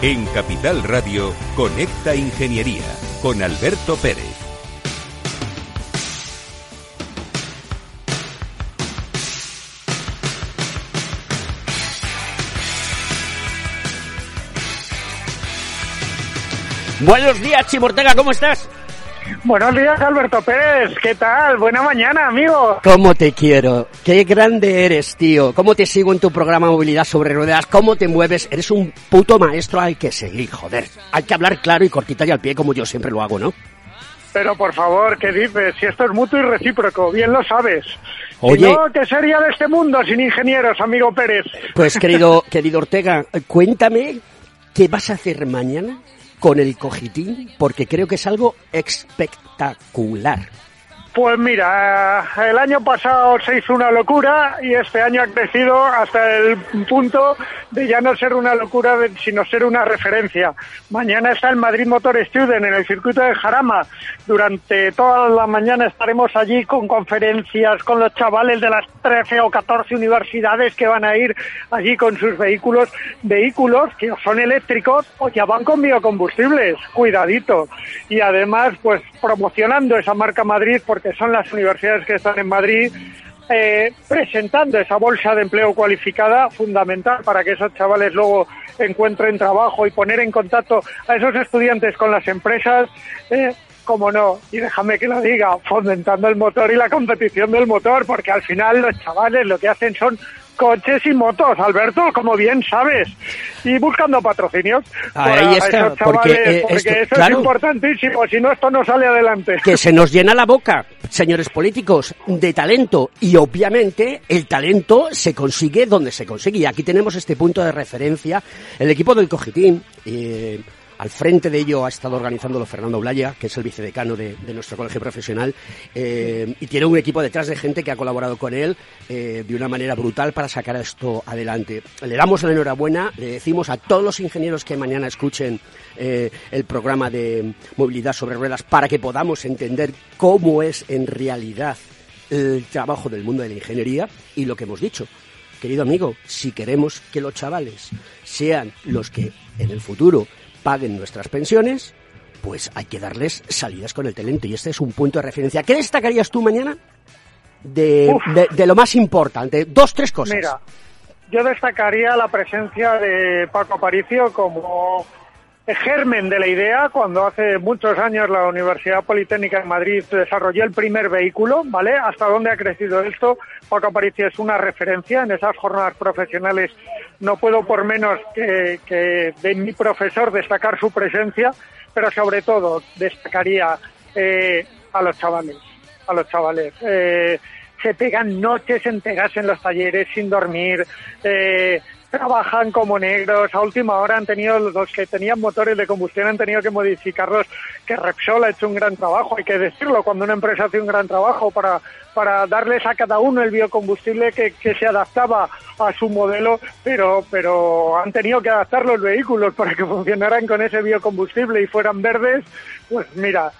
En Capital Radio, Conecta Ingeniería con Alberto Pérez. Buenos días, Chimortega, ¿cómo estás? Buenos días, Alberto Pérez. ¿Qué tal? Buena mañana, amigo. ¿Cómo te quiero? Qué grande eres, tío. ¿Cómo te sigo en tu programa Movilidad sobre Ruedas? ¿Cómo te mueves? Eres un puto maestro al que seguir, joder. Hay que hablar claro y cortita y al pie como yo siempre lo hago, ¿no? Pero por favor, ¿qué dices? Si esto es mutuo y recíproco, bien lo sabes. Oye. No, ¿qué sería de este mundo sin ingenieros, amigo Pérez? Pues querido, querido Ortega, cuéntame qué vas a hacer mañana con el cogitín, porque creo que es algo espectacular. Pues mira, el año pasado se hizo una locura y este año ha crecido hasta el punto de ya no ser una locura, sino ser una referencia. Mañana está el Madrid Motor Student en el circuito de Jarama. Durante toda la mañana estaremos allí con conferencias con los chavales de las 13 o 14 universidades que van a ir allí con sus vehículos, vehículos que son eléctricos o ya van con biocombustibles. Cuidadito. Y además, pues promocionando esa marca Madrid porque son las universidades que están en Madrid eh, presentando esa bolsa de empleo cualificada fundamental para que esos chavales luego encuentren trabajo y poner en contacto a esos estudiantes con las empresas. Eh, como no, y déjame que lo diga, fomentando el motor y la competición del motor, porque al final los chavales lo que hacen son coches y motos, Alberto, como bien sabes, y buscando patrocinios. Ahí está, porque, eh, porque esto- eso claro. es importantísimo, si no esto no sale adelante. que se nos llena la boca, señores políticos, de talento. Y obviamente el talento se consigue donde se consigue. Y aquí tenemos este punto de referencia. El equipo del Cogitín, eh, al frente de ello ha estado organizándolo Fernando Blaya, que es el vicedecano de, de nuestro colegio profesional. eh, y tiene un equipo detrás de gente que ha colaborado con él eh, de una manera brutal para sacar esto adelante. Le damos la enhorabuena, le decimos a todos los ingenieros que mañana escuchen eh, el programa de movilidad sobre ruedas para que podamos entender cómo es en realidad el trabajo del mundo de la ingeniería y lo que hemos dicho. Querido amigo, si queremos que los chavales sean los que en el futuro paguen nuestras pensiones, pues hay que darles salidas con el talento y este es un punto de referencia. ¿Qué destacarías tú mañana de, Uf. de- de lo más importante? Dos, tres cosas. Mira, yo destacaría la presencia de Paco Aparicio como germen de la idea cuando hace muchos años la Universidad Politécnica de Madrid desarrolló el primer vehículo, ¿vale? ¿Hasta dónde ha crecido esto? Paco Aparicio es una referencia en esas jornadas profesionales. No puedo por menos que, que de mi profesor destacar su presencia, pero sobre todo destacaría eh, a los chavales, a los chavales. Eh, se pegan noches enteras en los talleres sin dormir, eh, trabajan como negros, a última hora han tenido, los que tenían motores de combustión han tenido que modificarlos, que Repsol ha hecho un gran trabajo, hay que decirlo, cuando una empresa hace un gran trabajo para, para darles a cada uno el biocombustible que, que se adaptaba a su modelo, pero, pero han tenido que adaptar los vehículos para que funcionaran con ese biocombustible y fueran verdes, pues mira,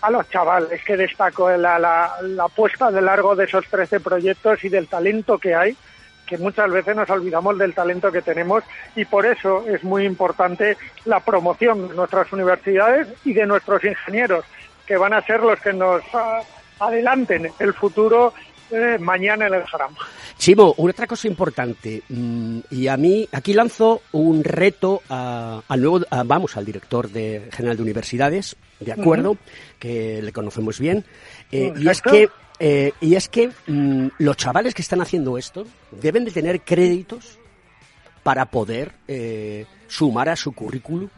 a los chavales que destaco la, la, la puesta de largo de esos 13 proyectos y del talento que hay, que muchas veces nos olvidamos del talento que tenemos y por eso es muy importante la promoción de nuestras universidades y de nuestros ingenieros, que van a ser los que nos ah, adelanten el futuro eh, mañana en el Jarama. Chimo, una otra cosa importante, mm, y a mí aquí lanzo un reto a- al nuevo, a- vamos, al director de general de universidades, de acuerdo, que le conocemos bien, eh, y es que eh, y es que los chavales que están haciendo esto deben de tener créditos para poder eh, sumar a su currículum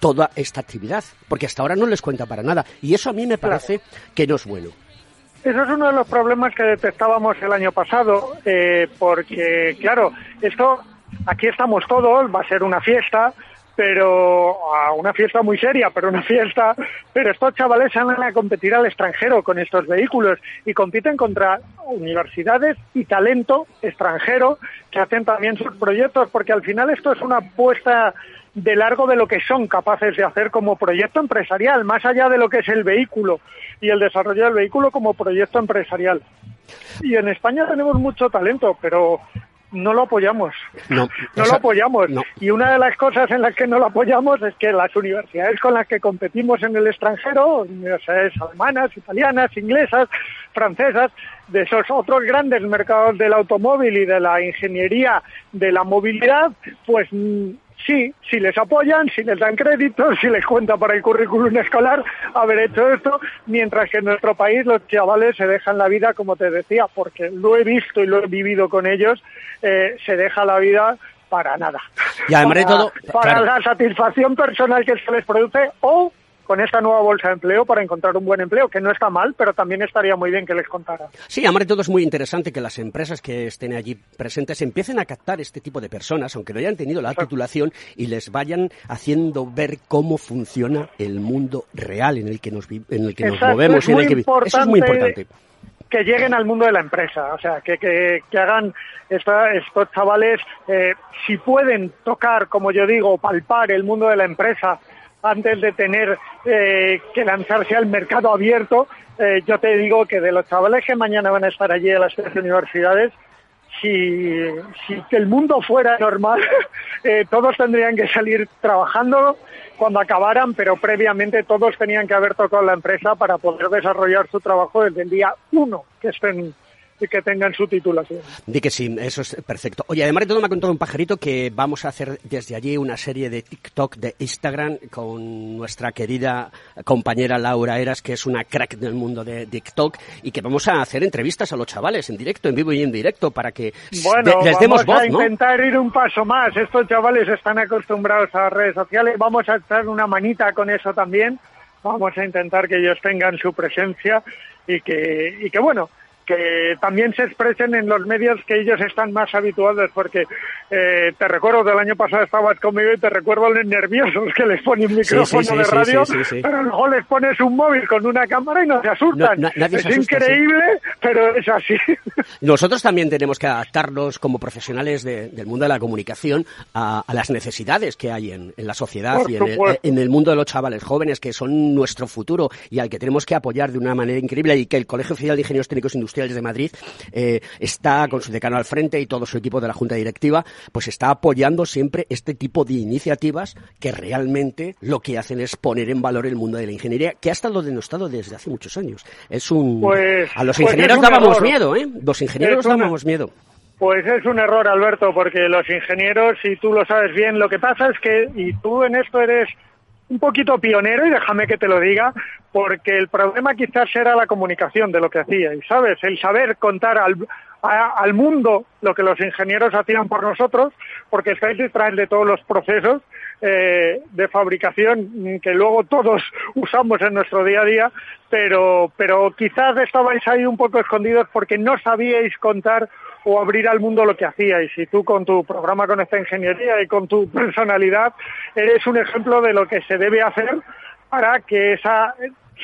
toda esta actividad, porque hasta ahora no les cuenta para nada, y eso a mí me parece que no es bueno. Eso es uno de los problemas que detectábamos el año pasado, eh, porque, claro, esto, aquí estamos todos, va a ser una fiesta, pero una fiesta muy seria, pero una fiesta, pero estos chavales salen a competir al extranjero con estos vehículos y compiten contra universidades y talento extranjero que hacen también sus proyectos, porque al final esto es una apuesta de largo de lo que son capaces de hacer como proyecto empresarial, más allá de lo que es el vehículo y el desarrollo del vehículo como proyecto empresarial. Y en España tenemos mucho talento, pero no lo apoyamos. No, no lo apoyamos. Y una de las cosas en las que no lo apoyamos es que las universidades con las que competimos en el extranjero, universidades alemanas, italianas, inglesas, francesas, de esos otros grandes mercados del automóvil y de la ingeniería de la movilidad, pues mm, sí, si les apoyan, si les dan créditos, si les cuenta para el currículum escolar haber hecho esto, mientras que en nuestro país los chavales se dejan la vida, como te decía, porque lo he visto y lo he vivido con ellos, eh, se deja la vida para nada. Y además para, de todo, para la satisfacción personal que se les produce o con esta nueva bolsa de empleo para encontrar un buen empleo, que no está mal, pero también estaría muy bien que les contara. Sí, de todo es muy interesante que las empresas que estén allí presentes empiecen a captar este tipo de personas, aunque no hayan tenido la titulación, y les vayan haciendo ver cómo funciona el mundo real en el que nos, en el que nos movemos. en el que, eso es muy importante que lleguen al mundo de la empresa, o sea, que, que, que hagan estos chavales, eh, si pueden tocar, como yo digo, palpar el mundo de la empresa antes de tener eh, que lanzarse al mercado abierto, eh, yo te digo que de los chavales que mañana van a estar allí en las tres universidades, si, si el mundo fuera normal, eh, todos tendrían que salir trabajando cuando acabaran, pero previamente todos tenían que haber tocado la empresa para poder desarrollar su trabajo desde el día uno que estén y que tengan su titulación. Di que sí, eso es perfecto. Oye, además de todo me ha contado un pajarito que vamos a hacer desde allí una serie de TikTok, de Instagram, con nuestra querida compañera Laura Eras, que es una crack del mundo de TikTok, y que vamos a hacer entrevistas a los chavales en directo, en vivo y en directo, para que bueno, les demos voz, a intentar ir un paso más. Estos chavales están acostumbrados a las redes sociales, vamos a echar una manita con eso también. Vamos a intentar que ellos tengan su presencia y que, y que bueno, que también se expresen en los medios que ellos están más habituados, porque eh, te recuerdo del año pasado estabas conmigo y te recuerdo los nerviosos que les ponen un micrófono de radio, pero luego les pones un móvil con una cámara y no se asustan. es increíble, pero es así. Nosotros también tenemos que adaptarnos como profesionales del mundo de la comunicación a, las necesidades que hay en, la sociedad y en el, en el, mundo de los chavales jóvenes que son nuestro futuro y al que tenemos que apoyar de una manera increíble y que el Colegio Oficial de Ingenieros Técnicos Industriales de Madrid eh, está con su decano al frente y todo su equipo de la Junta Directiva, pues está apoyando siempre este tipo de iniciativas que realmente lo que hacen es poner en valor el mundo de la ingeniería, que ha estado denostado desde hace muchos años. Es un... Pues, a los pues ingenieros dábamos miedo, ¿eh? Los ingenieros dábamos miedo. Pues es un error, Alberto, porque los ingenieros, si tú lo sabes bien, lo que pasa es que, y tú en esto eres un poquito pionero y déjame que te lo diga, porque el problema quizás era la comunicación de lo que hacía, y sabes, el saber contar al, al mundo lo que los ingenieros hacían por nosotros, porque estáis detrás de todos los procesos eh, de fabricación que luego todos usamos en nuestro día a día, pero, pero quizás estabais ahí un poco escondidos porque no sabíais contar o abrir al mundo lo que hacíais. Y tú con tu programa con esta ingeniería y con tu personalidad eres un ejemplo de lo que se debe hacer para que esa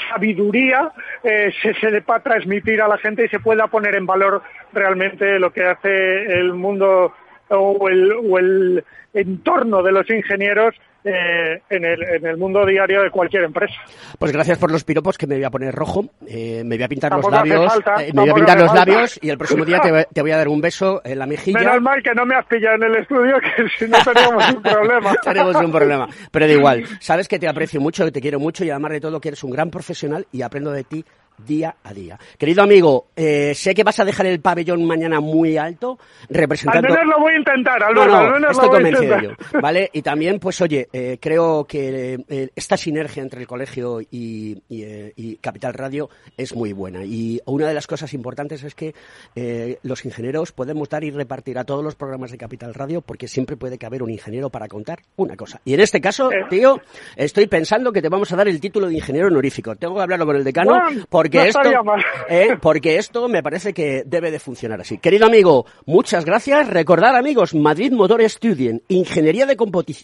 sabiduría eh, se, se transmitir a la gente y se pueda poner en valor realmente lo que hace el mundo o el, o el entorno de los ingenieros eh, en, el, en, el, mundo diario de cualquier empresa. Pues gracias por los piropos que me voy a poner rojo, eh, me voy a pintar los labios, eh, me voy a pintar los labios y el próximo día te, voy a dar un beso en la mejilla. Menos mal que no me has pillado en el estudio, que si no teníamos un problema. tenemos un problema, pero da igual, sabes que te aprecio mucho, que te quiero mucho y además de todo que eres un gran profesional y aprendo de ti día a día. Querido amigo, eh, sé que vas a dejar el pabellón mañana muy alto, representando... Al menos lo voy a intentar, Alberto, no, no, al menos estoy lo voy convencido a intentar. yo, ¿vale? Y también, pues oye, eh, creo que eh, esta sinergia entre el colegio y, y, eh, y, Capital Radio es muy buena. Y una de las cosas importantes es que eh, los ingenieros podemos dar y repartir a todos los programas de Capital Radio porque siempre puede caber un ingeniero para contar una cosa. Y en este caso, tío, estoy pensando que te vamos a dar el título de ingeniero honorífico. Tengo que hablarlo con el decano Bueno, porque no esto, mal. eh, porque esto me parece que debe de funcionar así. Querido amigo, muchas gracias. Recordar, amigos, Madrid Motor Student, ingeniería de,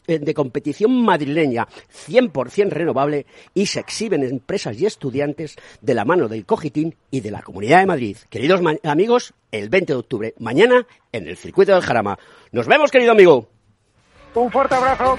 eh, de competición madrileña, 100% renovable y se exhiben empresas y estudiantes de la mano del Cogitín y de la Comunidad de Madrid. Queridos ma- amigos, el 20 de octubre, mañana, en el circuito del Jarama. Nos vemos, querido amigo. Un fuerte abrazo.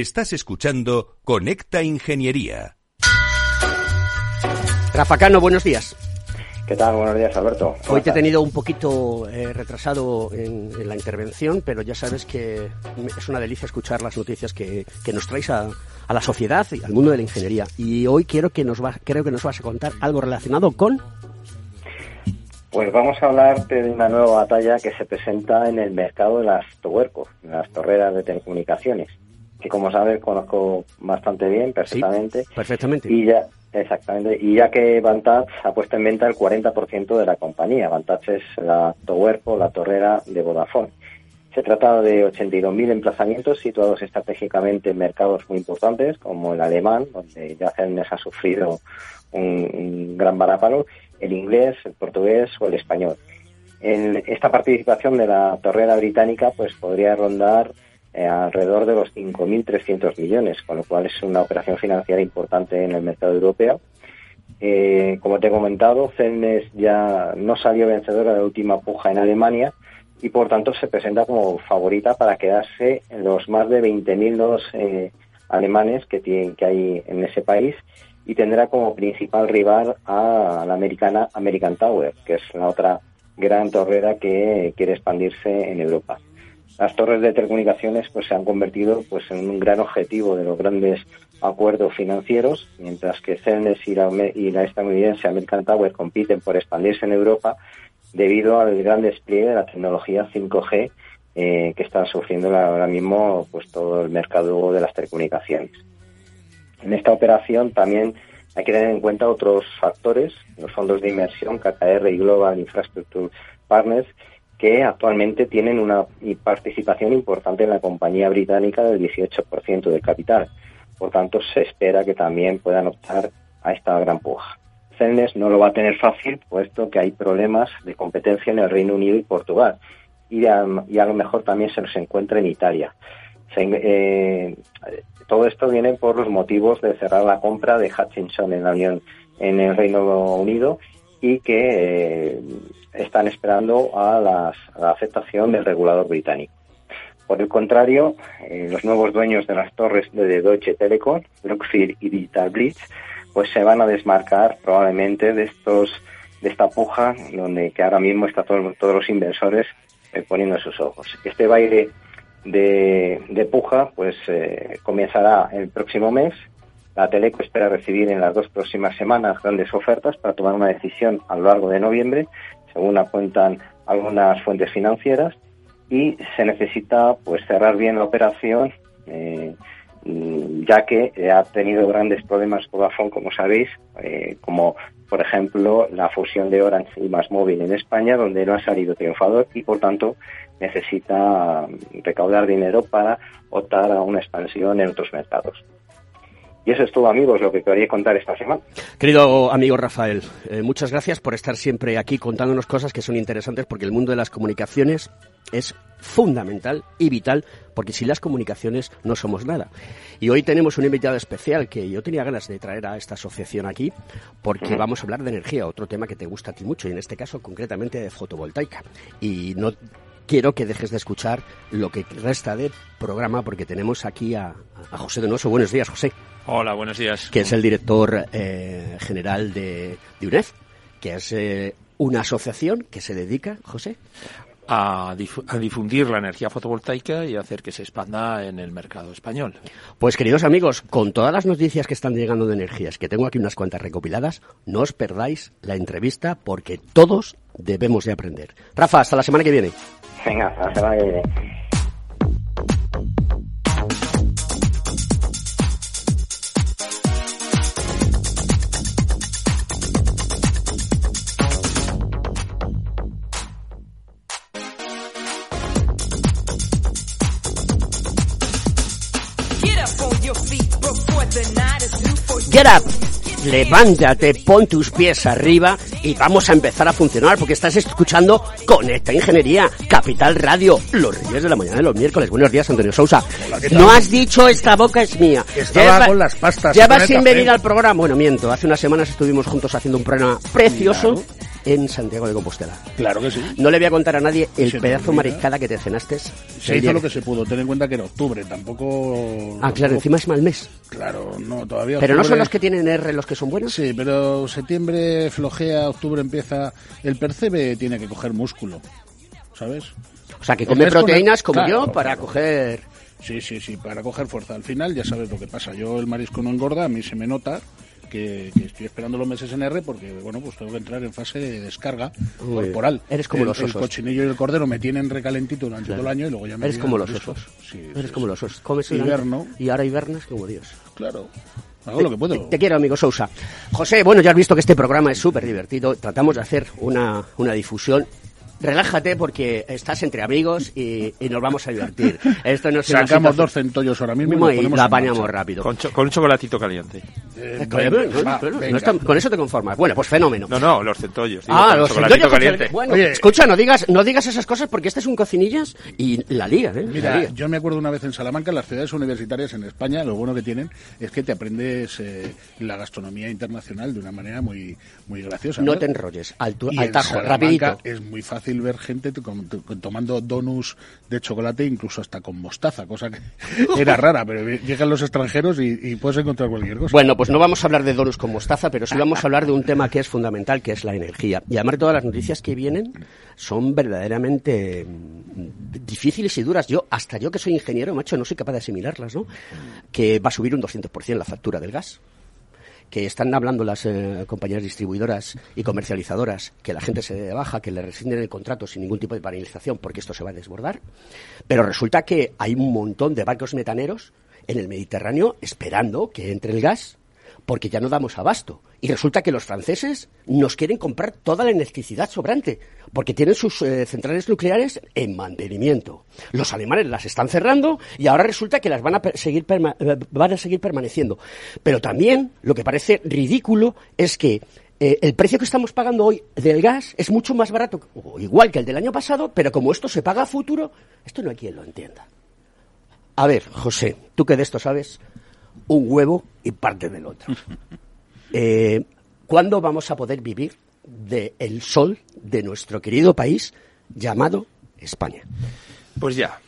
Estás escuchando Conecta Ingeniería. Rafa Cano, buenos días. ¿Qué tal? Buenos días, Alberto. Hoy te he tenido un poquito eh, retrasado en, en, la intervención, pero ya sabes que es una delicia escuchar las noticias que, que nos traes a, a, la sociedad y al mundo de la ingeniería. Y hoy quiero que nos va, creo que nos vas a contar algo relacionado con... Pues vamos a hablar de una nueva batalla que se presenta en el mercado de las tuercos, las torreras de telecomunicaciones que como sabes conozco bastante bien, perfectamente. Sí, perfectamente. Y ya, exactamente. Y ya que Vantage ha puesto en venta el 40% de la compañía. Vantage es la Towerco, la torrera de Vodafone. Se trata de 82.000 emplazamientos situados estratégicamente en mercados muy importantes, como el alemán, donde ya Cernes ha sufrido un, un gran varapalo, el inglés, el portugués o el español. En esta participación de la torrera británica pues podría rondar eh, alrededor de los 5.300 millones, con lo cual es una operación financiera importante en el mercado europeo. Eh, como te he comentado, Celnes ya no salió vencedora de la última puja en Alemania y por tanto se presenta como favorita para quedarse en los más de 20.000 nodos eh, alemanes que, tienen, que hay en ese país y tendrá como principal rival a la americana American Tower, que es la otra gran torrera que quiere expandirse en Europa las torres de telecomunicaciones pues se han convertido pues en un gran objetivo de los grandes acuerdos financieros, mientras que Celnes y la, y estadounidense American Tower compiten por expandirse en Europa debido al gran despliegue de la tecnología 5G eh, que está sufriendo ahora mismo pues todo el mercado de las telecomunicaciones. En esta operación también hay que tener en cuenta otros factores, los fondos de inversión, KKR y Global Infrastructure Partners, que actualmente tienen una participación importante en la compañía británica del 18% del capital. Por tanto, se espera que también puedan optar a esta gran puja. Celnes no lo va a tener fácil, puesto que hay problemas de competencia en el Reino Unido y Portugal. Y a, lo mejor también se los encuentra en Italia. Eh, todo esto viene por los motivos de cerrar la compra de Hutchinson en la en el Reino Unido y que eh, están esperando a, la aceptación del regulador británico. Por el contrario, eh, los nuevos dueños de las torres de Deutsche Telekom, Brookfield y Digital Blitz, pues se van a desmarcar probablemente de estos de esta puja donde que ahora mismo está todo, todos los inversores eh, poniendo sus ojos. Este baile de, de puja pues eh, comenzará el próximo mes. La Teleco espera recibir en las dos próximas semanas grandes ofertas para tomar una decisión a lo largo de noviembre según apuntan algunas fuentes financieras, y se necesita pues cerrar bien la operación, eh, ya que ha tenido grandes problemas Vodafone, como sabéis, eh, como por ejemplo la fusión de Orange y Más Móvil en España, donde no ha salido triunfador y por tanto necesita recaudar dinero para optar a una expansión en otros mercados. Y eso es todo, amigos, lo que quería contar esta semana. Querido amigo Rafael, eh, muchas gracias por estar siempre aquí contándonos cosas que son interesantes porque el mundo de las comunicaciones es fundamental y vital porque sin las comunicaciones no somos nada. Y hoy tenemos un invitado especial que yo tenía ganas de traer a esta asociación aquí porque vamos a hablar de energía, otro tema que te gusta a ti mucho y en este caso concretamente de fotovoltaica. Y no quiero que dejes de escuchar lo que resta de programa porque tenemos aquí a, a José Donoso. Buenos días, José. Hola, buenos días. Que es el director eh, general de, de, UNED, que es eh, una asociación que se dedica, José. A, difundir la energía fotovoltaica y hacer que se expanda en el mercado español. Pues queridos amigos, con todas las noticias que están llegando de energías, que tengo aquí unas cuantas recopiladas, no os perdáis la entrevista porque todos debemos de aprender. Rafa, hasta la semana que viene. Venga, hasta la semana que viene. Get up. Levántate, pon tus pies arriba y vamos a empezar a funcionar porque estás escuchando Conecta Ingeniería, Capital Radio, los reyes de la mañana de los miércoles. Buenos días, Antonio Sousa. no has dicho esta boca es mía. Estaba Lleva, con las pastas. Llevas sin venir al programa. Bueno, miento. Hace unas semanas estuvimos juntos haciendo un programa precioso. Claro en Santiago de Compostela. Claro que sí. No le voy a contar a nadie el se pedazo mariscada que te cenaste. Se hizo lo que se pudo. Ten en cuenta que era octubre, tampoco... Ah, claro, encima es mal mes. Claro, no, todavía... Pero no son los que tienen R los que son buenos. Sí, pero septiembre flojea, octubre empieza... El percebe tiene que coger músculo, ¿sabes? O sea, que come proteínas como claro, yo para claro. coger... Sí, sí, sí, para coger fuerza. Al final ya sabes lo que pasa. Yo el marisco no engorda, a mí se me nota que, que, estoy esperando los meses en R porque, bueno, pues tengo que entrar en fase de descarga Uy, corporal. Eres como el, los osos. El cochinillo y el cordero me tienen recalentito durante claro. todo el año y luego ya me Eres como los osos. Sí, Eres sí, como sí. los osos. Comes Hiberno. y ahora hibernas como Dios. Claro. Hago lo que puedo. Te, te, quiero, amigo Sousa. José, bueno, ya has visto que este programa es súper divertido. Tratamos de hacer una, una difusión relájate porque estás entre amigos y, y nos vamos a divertir. Esto no Sacamos dos centollos ahora mismo y, y la apañamos rápido. Con, cho con, un chocolatito caliente. Eh, con, venga, va, no está, con, eso te conformas. Bueno, pues fenómeno. No, no, los centollos. Digo, ah, los centollos caliente. Bueno, Oye, escucha, no digas, no digas esas cosas porque este es un cocinillas y la lía, ¿eh? Mira, la yo me acuerdo una vez en Salamanca, en las ciudades universitarias en España, lo bueno que tienen es que te aprendes eh, la gastronomía internacional de una manera muy, muy graciosa. No ¿verdad? te enrolles, al, tu, y al tajo, rapidito. Es muy fácil ver gente tomando donuts de chocolate, incluso hasta con mostaza, cosa que era rara, pero llegan los extranjeros y, puedes encontrar cualquier cosa. Bueno, pues no vamos a hablar de donuts con mostaza, pero sí vamos a hablar de un tema que es fundamental, que es la energía. Y además todas las noticias que vienen son verdaderamente mm, difíciles y duras. Yo, hasta yo que soy ingeniero, macho, no soy capaz de asimilarlas, ¿no? Que va a subir un 200% la factura del gas que están hablando las eh, compañías distribuidoras y comercializadoras que la gente se baja, que le rescinden el contrato sin ningún tipo de paralización porque esto se va a desbordar. Pero resulta que hay un montón de barcos metaneros en el Mediterráneo esperando que entre el gas porque ya no damos abasto. Y resulta que los franceses nos quieren comprar toda la electricidad sobrante, porque tienen sus eh, centrales nucleares en mantenimiento. Los alemanes las están cerrando y ahora resulta que las van a seguir, eh, van a seguir permaneciendo. Pero también lo que parece ridículo es que eh, el precio que estamos pagando hoy del gas es mucho más barato, o igual que el del año pasado, pero como esto se paga a futuro, esto no hay quien lo entienda. A ver, José, tú que de esto sabes, un huevo y parte del otro. Eh, ¿Cuándo vamos a poder vivir del el sol de nuestro querido país llamado España? Pues ya,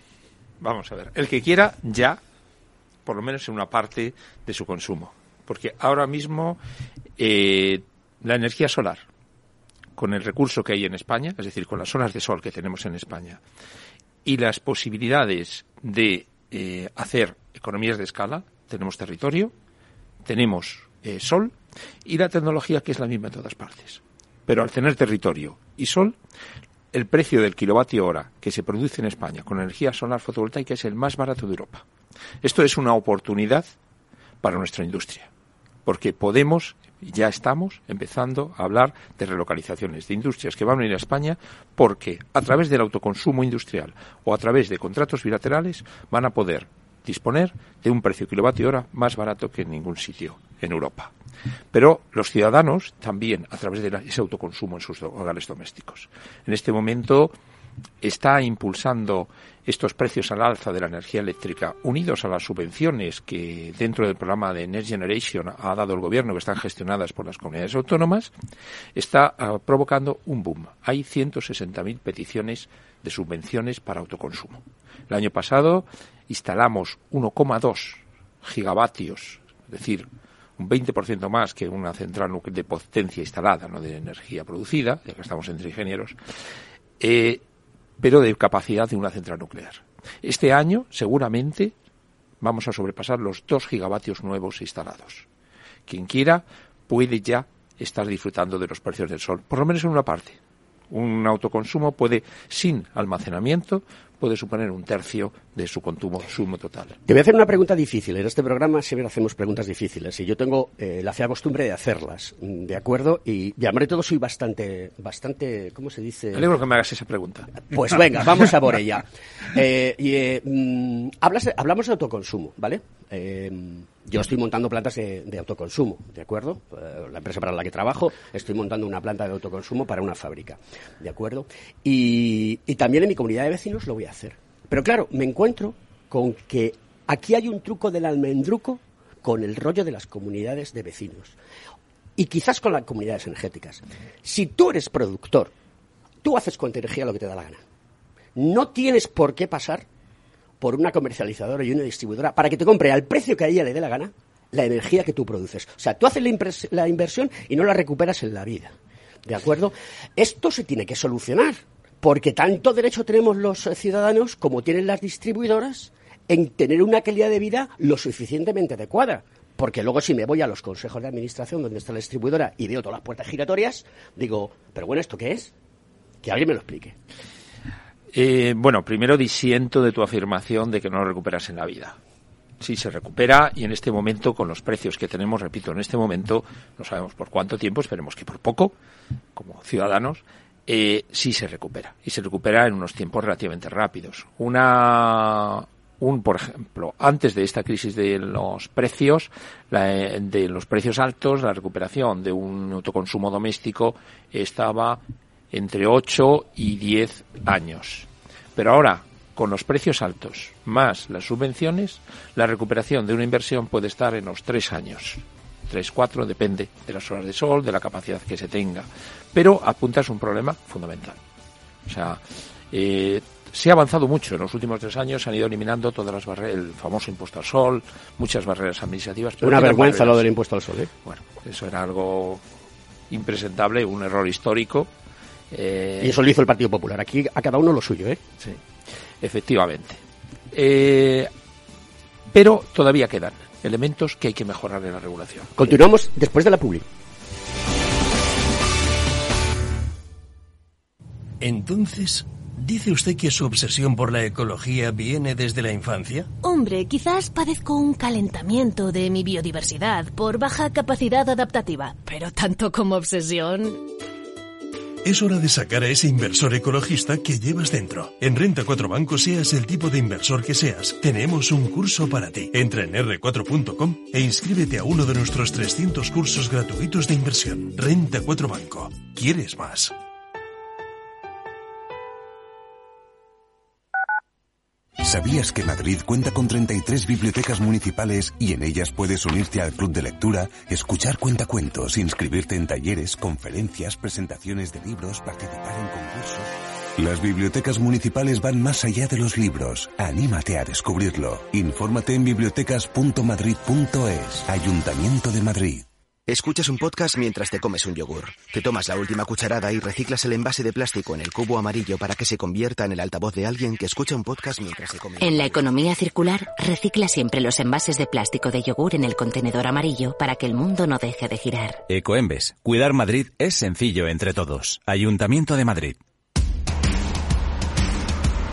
vamos a ver. El que quiera, ya, por lo menos en una parte de su consumo. Porque ahora mismo eh, la energía solar, con el recurso que hay en España, es decir, con las horas de sol que tenemos en España, y las posibilidades de eh, hacer economías de escala, tenemos territorio, tenemos eh, sol y la tecnología que es la misma en todas partes. Pero al tener territorio y sol, el precio del kilovatio hora que se produce en España con energía solar fotovoltaica es el más barato de Europa. Esto es una oportunidad para nuestra industria, porque podemos, ya estamos empezando a hablar de relocalizaciones de industrias que van a venir a España porque a través del autoconsumo industrial o a través de contratos bilaterales van a poder disponer de un precio kilovatio hora más barato que en ningún sitio en Europa. Pero los ciudadanos también, a través de ese autoconsumo en sus hogares domésticos. En este momento está impulsando estos precios al alza de la energía eléctrica, unidos a las subvenciones que dentro del programa de Next Generation ha dado el gobierno, que están gestionadas por las comunidades autónomas, está ah, provocando un boom. Hay 160.000 peticiones de subvenciones para autoconsumo. El año pasado instalamos 1,2 gigavatios, es decir, un 20% más que una central de potencia instalada, no de energía producida, ya que estamos entre ingenieros, eh, pero de capacidad de una central nuclear. Este año, seguramente, vamos a sobrepasar los 2 gigavatios nuevos instalados. Quien quiera puede ya estar disfrutando de los precios del sol, por lo menos en una parte. Un autoconsumo puede, sin almacenamiento, puede suponer un tercio de su consumo total. Te voy a hacer una pregunta difícil. En este programa siempre hacemos preguntas difíciles y yo tengo eh, la fea costumbre de hacerlas, ¿de acuerdo? Y, de todo soy bastante, bastante, ¿cómo se dice? Me alegro que me hagas esa pregunta. Pues venga, vamos a por ella. Eh, y, eh, mm, hablamos de autoconsumo, ¿vale? Yo estoy montando plantas de, autoconsumo, ¿de acuerdo? la empresa para la que trabajo, estoy montando una planta de autoconsumo para una fábrica, ¿de acuerdo? Y, también en mi comunidad de vecinos lo voy a hacer. Pero claro, me encuentro con que aquí hay un truco del almendruco con el rollo de las comunidades de vecinos y quizás con las comunidades energéticas. Si tú eres productor, tú haces con energía lo que te da la gana. No tienes por qué pasar por una comercializadora y una distribuidora para que te compre al precio que a ella le dé la gana la energía que tú produces. O sea, tú haces la, inversión y no la recuperas en la vida. ¿De acuerdo? Esto se tiene que solucionar porque tanto derecho tenemos los ciudadanos como tienen las distribuidoras en tener una calidad de vida lo suficientemente adecuada. Porque luego si me voy a los consejos de administración donde está la distribuidora y veo todas las puertas giratorias, digo, pero bueno, ¿esto qué es? Que alguien me lo explique. Eh, bueno, primero disiento de tu afirmación de que no lo recuperas en la vida. Sí, se recupera y en este momento, con los precios que tenemos, repito, en este momento, no sabemos por cuánto tiempo, esperemos que por poco, como ciudadanos, eh, sí se recupera. Y se recupera en unos tiempos relativamente rápidos. Una, un, por ejemplo, antes de esta crisis de los precios, de los precios altos, la recuperación de un autoconsumo doméstico estaba entre 8 y 10 años. Pero ahora, con los precios altos más las subvenciones, la recuperación de una inversión puede estar en los 3 años. 3, 4, depende de las horas de sol, de la capacidad que se tenga. Pero apuntas un problema fundamental. O sea, eh, se ha avanzado mucho en los últimos tres años, se han ido eliminando todas las barreras, el famoso impuesto al sol, muchas barreras administrativas. Una vergüenza lo del impuesto al sol, ¿eh? Bueno, eso era algo impresentable, un error histórico. Eh, y eso lo hizo el Partido Popular. Aquí a cada uno lo suyo, ¿eh? Sí, efectivamente. Eh, pero todavía quedan elementos que hay que mejorar en la regulación. Continuamos después de la publi. Entonces, ¿dice usted que su obsesión por la ecología viene desde la infancia? Hombre, quizás padezco un calentamiento de mi biodiversidad por baja capacidad adaptativa, pero tanto como obsesión... Es hora de sacar a ese inversor ecologista que llevas dentro. En Renta 4 Banco, seas el tipo de inversor que seas, tenemos un curso para ti. Entra en r4.com e inscríbete a uno de nuestros 300 cursos gratuitos de inversión. Renta 4 Banco. ¿Quieres más? ¿Sabías que Madrid cuenta con 33 bibliotecas municipales y en ellas puedes unirte al club de lectura, escuchar cuentacuentos, inscribirte en talleres, conferencias, presentaciones de libros, participar en concursos? Las bibliotecas municipales van más allá de los libros. Anímate a descubrirlo. Infórmate en bibliotecas.madrid.es. Ayuntamiento de Madrid. Escuchas un podcast mientras te comes un yogur. Te tomas la última cucharada y reciclas el envase de plástico en el cubo amarillo para que se convierta en el altavoz de alguien que escucha un podcast mientras se come. En la economía circular, recicla siempre los envases de plástico de yogur en el contenedor amarillo para que el mundo no deje de girar. Ecoembes. Cuidar Madrid es sencillo entre todos. Ayuntamiento de Madrid.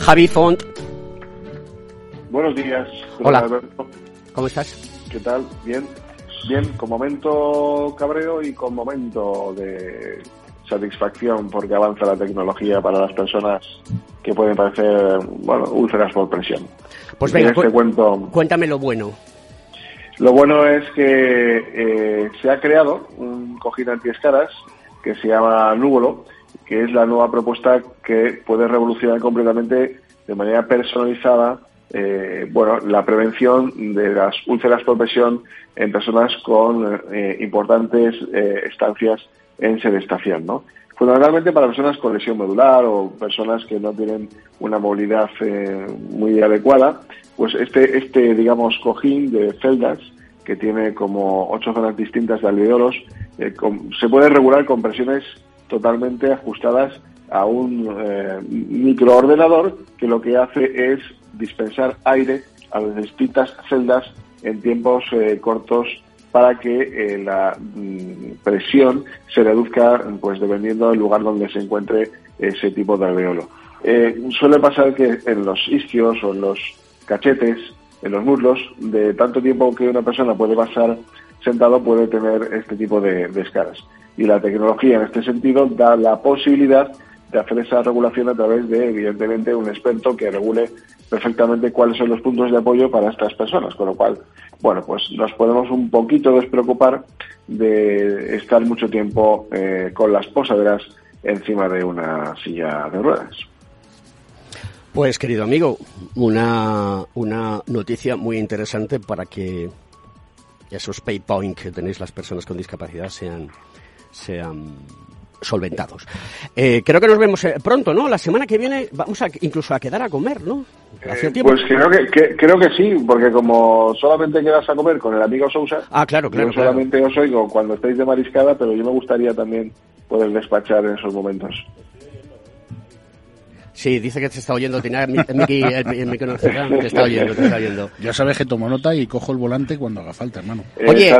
Javi Font. Buenos días. Hola. Alberto. ¿Cómo estás? ¿Qué tal? Bien. Bien, con momento cabreo y con momento de satisfacción porque avanza la tecnología para las personas que pueden parecer, bueno, úlceras por presión. Pues venga, quieres te cu- cuento. cuéntame lo bueno. Lo bueno es que eh, se ha creado un cojín antiescaras que se llama Núvolo, que es la nueva propuesta que puede revolucionar completamente de manera personalizada eh, bueno, la prevención de las úlceras por presión en personas con eh, importantes eh, estancias en sedestación, ¿no? Fundamentalmente para personas con lesión medular o personas que no tienen una movilidad muy adecuada, pues este, este, digamos, cojín de celdas, que tiene como ocho zonas distintas de alveolos, se puede regular con presiones totalmente ajustadas a un eh, microordenador que lo que hace es dispensar aire a las distintas celdas en tiempos eh, cortos para que eh, la mm, presión se reduzca pues dependiendo del lugar donde se encuentre ese tipo de alveolo. Suele pasar que en los isquios o en los cachetes, en los muslos, de tanto tiempo que una persona puede pasar sentado puede tener este tipo de, de. Y la tecnología en este sentido da la posibilidad de hacer esa regulación a través de, evidentemente, un experto que regule perfectamente cuáles son los puntos de apoyo para estas personas. Con lo cual, bueno, pues nos podemos un poquito despreocupar de estar mucho tiempo eh, con las posaderas encima de una silla de ruedas. Pues querido amigo, una, una noticia muy interesante para que esos pay points que tenéis las personas con discapacidad sean, sean solventados. Eh, creo que nos vemos eh, pronto, ¿no? La semana que viene vamos a, incluso a quedar a comer, ¿no? Tiempo. Pues creo que, que- creo que sí, porque como solamente quedas a comer con el amigo Sousa, Ah, claro, claro, yo claro. solamente os oigo cuando estáis de mariscada, pero yo me gustaría también poder despachar en esos momentos. Sí, dice que te está oyendo, tiene a Mi- a Miki el, cerrado, te está oyendo, te está oyendo. Ya sabes que tomo nota y cojo el volante cuando haga falta, hermano. Oye,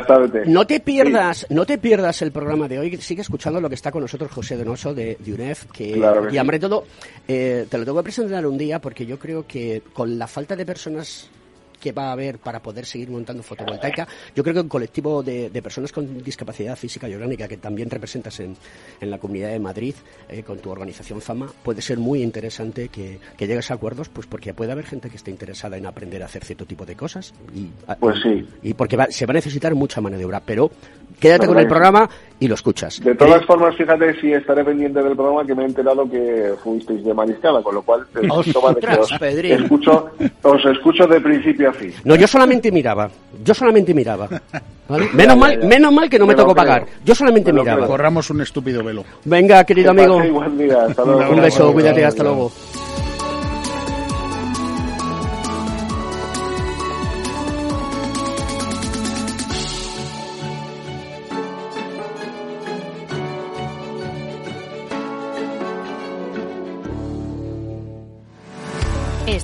no te pierdas, no te pierdas el programa de hoy. Sigue escuchando lo que está con nosotros José Donoso de, de UNEF, que Claro que y sí. hombre todo, eh, te lo tengo que presentar un día porque yo creo que con la falta de personas que va a haber para poder seguir montando fotovoltaica, yo creo que un colectivo de, de personas con discapacidad física y orgánica que también representas en, en la Comunidad de Madrid eh, con tu organización FAMA, puede ser muy interesante que, que llegues a acuerdos, pues porque puede haber gente que esté interesada en aprender a hacer cierto tipo de cosas y, Pues sí. y porque va- se va a necesitar mucha mano de obra, pero quédate con el programa y lo escuchas. De todas formas, fíjate si estaré pendiente del programa que me he enterado que fuisteis de mariscada, con lo cual te Pedrín. escucho, os escucho de principio a fin. No, yo solamente miraba, yo solamente miraba. Menos ya, mal, ya. menos mal que no me, Me tocó pagar. Yo solamente Me miraba. Corramos un estúpido velo. Venga, querido Que amigo. paséis buen día. Hasta luego. Un beso, cuídate, hasta luego.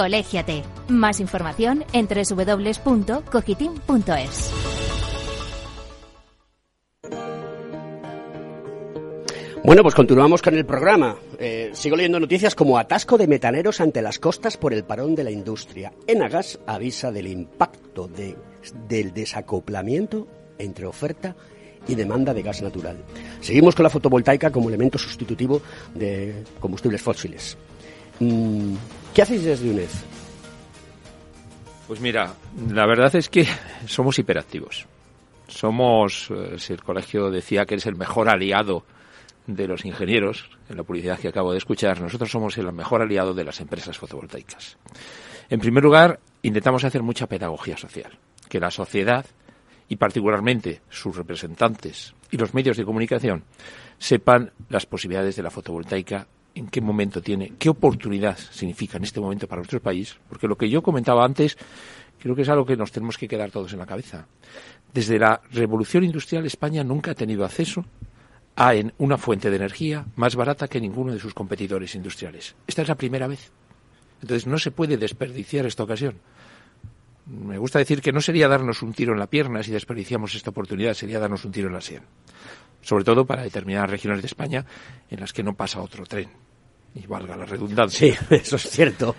Colégiate. Más información en www.cogitim.es. Bueno, pues continuamos con el programa. Eh, sigo leyendo noticias como atasco de metaneros ante las costas por el parón de la industria. Enagas avisa del impacto de- del desacoplamiento entre oferta y demanda de gas natural. Seguimos con la fotovoltaica como elemento sustitutivo de combustibles fósiles. Mm, ¿Qué hacéis desde UNED? Pues mira, la verdad es que somos hiperactivos. Somos, eh, si el colegio decía que es el mejor aliado de los ingenieros, en la publicidad que acabo de escuchar, nosotros somos el mejor aliado de las empresas fotovoltaicas. En primer lugar, intentamos hacer mucha pedagogía social, que la sociedad y particularmente sus representantes y los medios de comunicación sepan las posibilidades de la fotovoltaica, en qué momento tiene, qué oportunidad significa en este momento para nuestro país, porque lo que yo comentaba antes creo que es algo que nos tenemos que quedar todos en la cabeza. Desde la revolución industrial España nunca ha tenido acceso a una fuente de energía más barata que ninguno de sus competidores industriales. Esta es la primera vez. Entonces no se puede desperdiciar esta ocasión. Me gusta decir que no sería darnos un tiro en la pierna si desperdiciamos esta oportunidad, sería darnos un tiro en la sien. Sobre todo para determinadas regiones de España en las que no pasa otro tren. Y valga la redundancia. Sí, eso es cierto.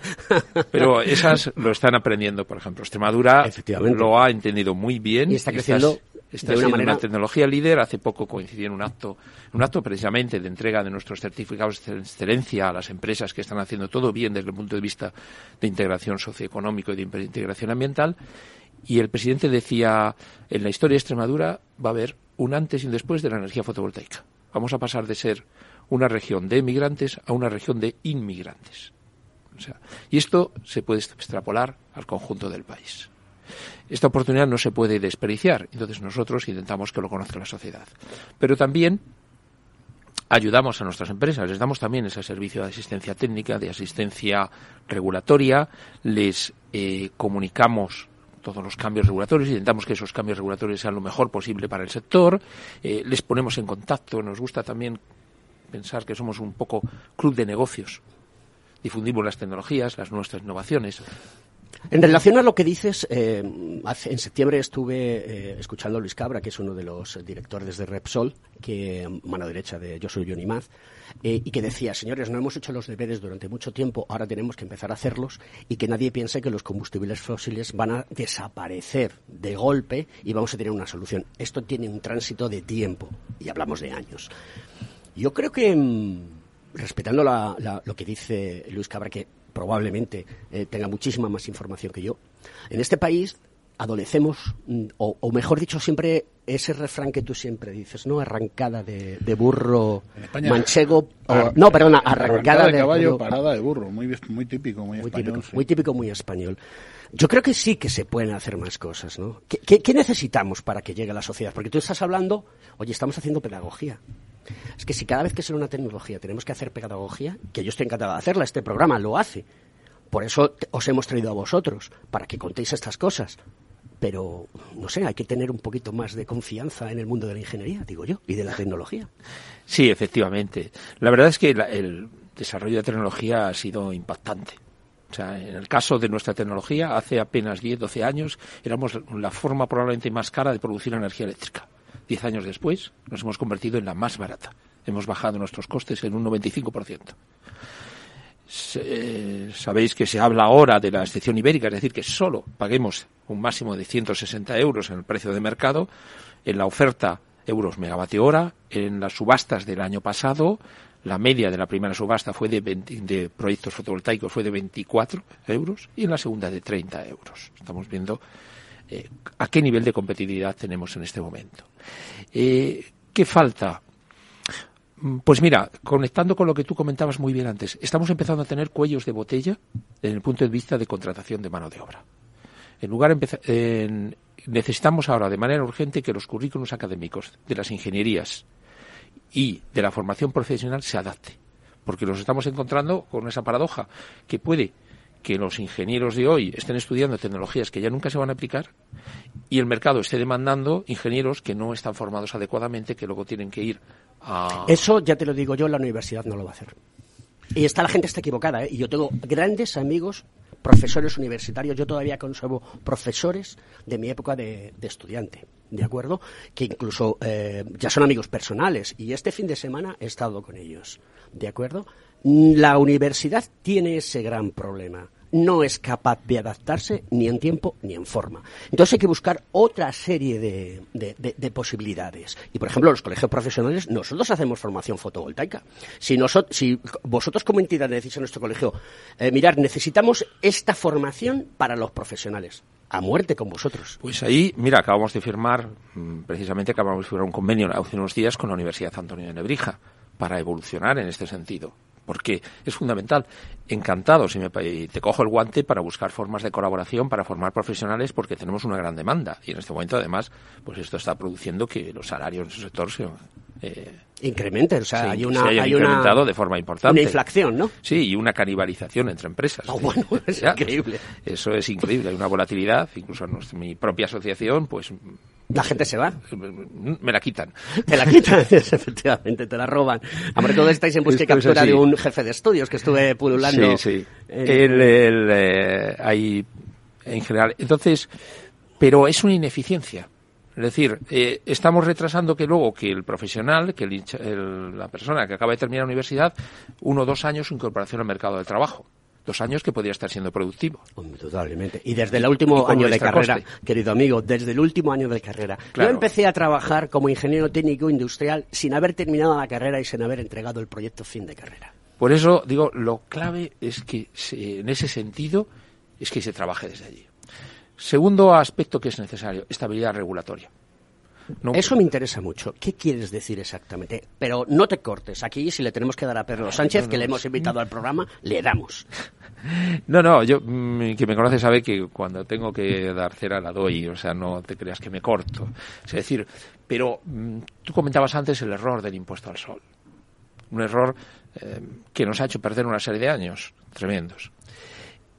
Pero esas lo están aprendiendo, por ejemplo. Extremadura lo ha entendido muy bien. Y está creciendo Está siendo manera una tecnología líder. Hace poco coincidió en un acto, un acto precisamente de entrega de nuestros certificados de excelencia a las empresas que están haciendo todo bien desde el punto de vista de integración socioeconómico y de integración ambiental. Y el presidente decía, en la historia de Extremadura va a haber un antes y un después de la energía fotovoltaica. Vamos a pasar de ser una región de emigrantes a una región de inmigrantes. O sea, y esto se puede extrapolar al conjunto del país. Esta oportunidad no se puede desperdiciar, entonces nosotros intentamos que lo conozca la sociedad. Pero también ayudamos a nuestras empresas, les damos también ese servicio de asistencia técnica, de asistencia regulatoria, les eh, comunicamos todos los cambios regulatorios, intentamos que esos cambios regulatorios sean lo mejor posible para el sector, eh, les ponemos en contacto, nos gusta también pensar que somos un poco club de negocios, difundimos las tecnologías, las nuestras innovaciones, En relación a lo que dices, eh, en septiembre estuve eh, escuchando a Luis Cabra, que es uno de los directores de Repsol, que mano derecha de Yo soy Johnny Maz, eh, y que decía, señores, no hemos hecho los deberes durante mucho tiempo, ahora tenemos que empezar a hacerlos, y que nadie piense que los combustibles fósiles van a desaparecer de golpe y vamos a tener una solución. Esto tiene un tránsito de tiempo, y hablamos de años. Yo creo que, mm, respetando la- la- lo que dice Luis Cabra, que probablemente eh, tenga muchísima más información que yo, en este país adolecemos, mm, o, o mejor dicho, siempre ese refrán que tú siempre dices, ¿no? Arrancada de, de burro España- manchego. o- no, perdona, arrancada, de caballo, burro- parada de burro. Muy, muy típico, muy, muy español. típico, sí. muy típico, muy español. Yo creo que sí que se pueden hacer más cosas, ¿no? ¿Qué, qué- qué necesitamos para que llegue a la sociedad? Porque tú estás hablando, oye, estamos haciendo pedagogía. Es que si cada vez que sale una tecnología tenemos que hacer pedagogía, que yo estoy encantado de hacerla, este programa lo hace. Por eso os hemos traído a vosotros, para que contéis estas cosas. Pero, no sé, hay que tener un poquito más de confianza en el mundo de la ingeniería, digo yo, y de la tecnología. Sí, efectivamente. La verdad es que la- el desarrollo de tecnología ha sido impactante. O sea, en el caso de nuestra tecnología, hace apenas 10, 12 años, éramos la forma probablemente más cara de producir energía eléctrica. Diez años después, nos hemos convertido en la más barata. Hemos bajado nuestros costes en un 95%. Se- sabéis que se habla ahora de la excepción ibérica, es decir, que solo paguemos un máximo de 160 euros en el precio de mercado, en la oferta euros megavatio hora, en las subastas del año pasado, la media de la primera subasta fue de, 20 de proyectos fotovoltaicos fue de 24 euros y en la segunda de 30 euros. Estamos viendo eh, a qué nivel de competitividad tenemos en este momento. Eh, ¿Qué falta? Mm, Pues mira, conectando con lo que tú comentabas muy bien antes, estamos empezando a tener cuellos de botella desde el punto de vista de contratación de mano de obra. En lugar en- necesitamos ahora de manera urgente que los currículos académicos de las ingenierías y de la formación profesional se adapte, porque nos estamos encontrando con esa paradoja que puede que los ingenieros de hoy estén estudiando tecnologías que ya nunca se van a aplicar y el mercado esté demandando ingenieros que no están formados adecuadamente, que luego tienen que ir a... Eso ya te lo digo yo, la universidad no lo va a hacer. Y está la gente está equivocada, ¿eh? Y yo tengo grandes amigos, profesores universitarios, yo todavía conservo profesores de mi época de, de estudiante, ¿de acuerdo? Que incluso eh, ya son amigos personales y este fin de semana he estado con ellos, ¿de acuerdo? La universidad tiene ese gran problema. No es capaz de adaptarse ni en tiempo ni en forma. Entonces hay que buscar otra serie de, de- de- de posibilidades. Y, por ejemplo, los colegios profesionales, nosotros hacemos formación fotovoltaica. Si, nosot- si vosotros como entidad decís en nuestro colegio, eh, mirar, necesitamos esta formación para los profesionales. A muerte con vosotros. Pues ahí, mira, acabamos de firmar, mm, precisamente acabamos de firmar un convenio hace unos días con la Universidad Antonio de Nebrija para evolucionar en este sentido. Porque es fundamental. Encantado si me, te cojo el guante para buscar formas de colaboración, para formar profesionales, porque tenemos una gran demanda. Y en este momento, además, pues esto está produciendo que los salarios en su sector se, eh, incrementen. O sea, hay una, se hay incrementado de forma importante. Una inflación, ¿no? Sí, y una canibalización entre empresas. Oh, bueno, es increíble. Eso es increíble. Hay una volatilidad, incluso en mi propia asociación, pues la gente se va. Me la quitan. Te la quitan, efectivamente, te la roban. Ahora todos estáis en busca y captura de un jefe de estudios que estuve pululando. Sí, sí. El, el, eh, hay, en general. Entonces, pero es una ineficiencia. Es decir, eh, estamos retrasando que luego que el profesional, que la persona que acaba de terminar la universidad, uno o dos años su incorporación al mercado del trabajo dos años que podría estar siendo productivo. Totalmente. Y desde el último año de carrera, querido amigo, desde el último año de carrera. Yo empecé a trabajar como ingeniero técnico industrial sin haber terminado la carrera y sin haber entregado el proyecto fin de carrera. Por eso digo, lo clave es que en ese sentido es que se trabaje desde allí. Segundo aspecto que es necesario, estabilidad regulatoria. Eso me interesa mucho. ¿Qué quieres decir exactamente? Pero no te cortes. Aquí, si le tenemos que dar a Pedro Sánchez, que le hemos invitado al programa, le damos. No, no, yo, mm, que me conoce sabe que cuando tengo que dar cera la doy, o sea, no te creas que me corto. Es decir, pero mm, tú comentabas antes el error del impuesto al sol. Un error eh, que nos ha hecho perder una serie de años tremendos.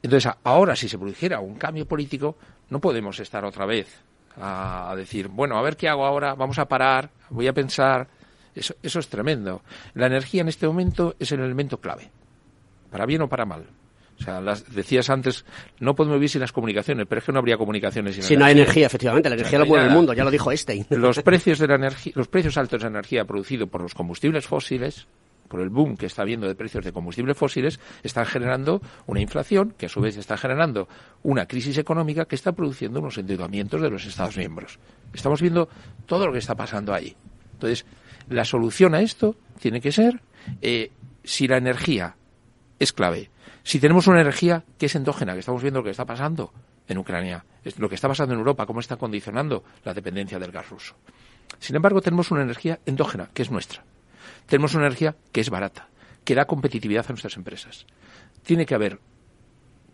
Entonces, ahora si se produjera un cambio político, no podemos estar otra vez a, decir, bueno, a ver qué hago ahora, vamos a parar, voy a pensar. Eso, eso es tremendo. La energía en este momento es el elemento clave, para bien o para mal. O sea, las, decías antes, no podemos vivir sin las comunicaciones, pero es que no habría comunicaciones sin Si no hay energía, efectivamente, la energía lo mueve el mundo, ya lo dijo Einstein. Los precios de la energía, los precios altos de energía producidos por los combustibles fósiles, por el boom que está habiendo de precios de combustibles fósiles, están generando una inflación que a su vez está generando una crisis económica que está produciendo unos endeudamientos de los Estados miembros. Estamos viendo todo lo que está pasando ahí. Entonces, la solución a esto tiene que ser eh, si la energía es clave, si tenemos una energía que es endógena, que estamos viendo lo que está pasando en Ucrania, lo que está pasando en Europa, cómo está condicionando la dependencia del gas ruso. Sin embargo, tenemos una energía endógena, que es nuestra. Tenemos una energía que es barata, que da competitividad a nuestras empresas. Tiene que haber,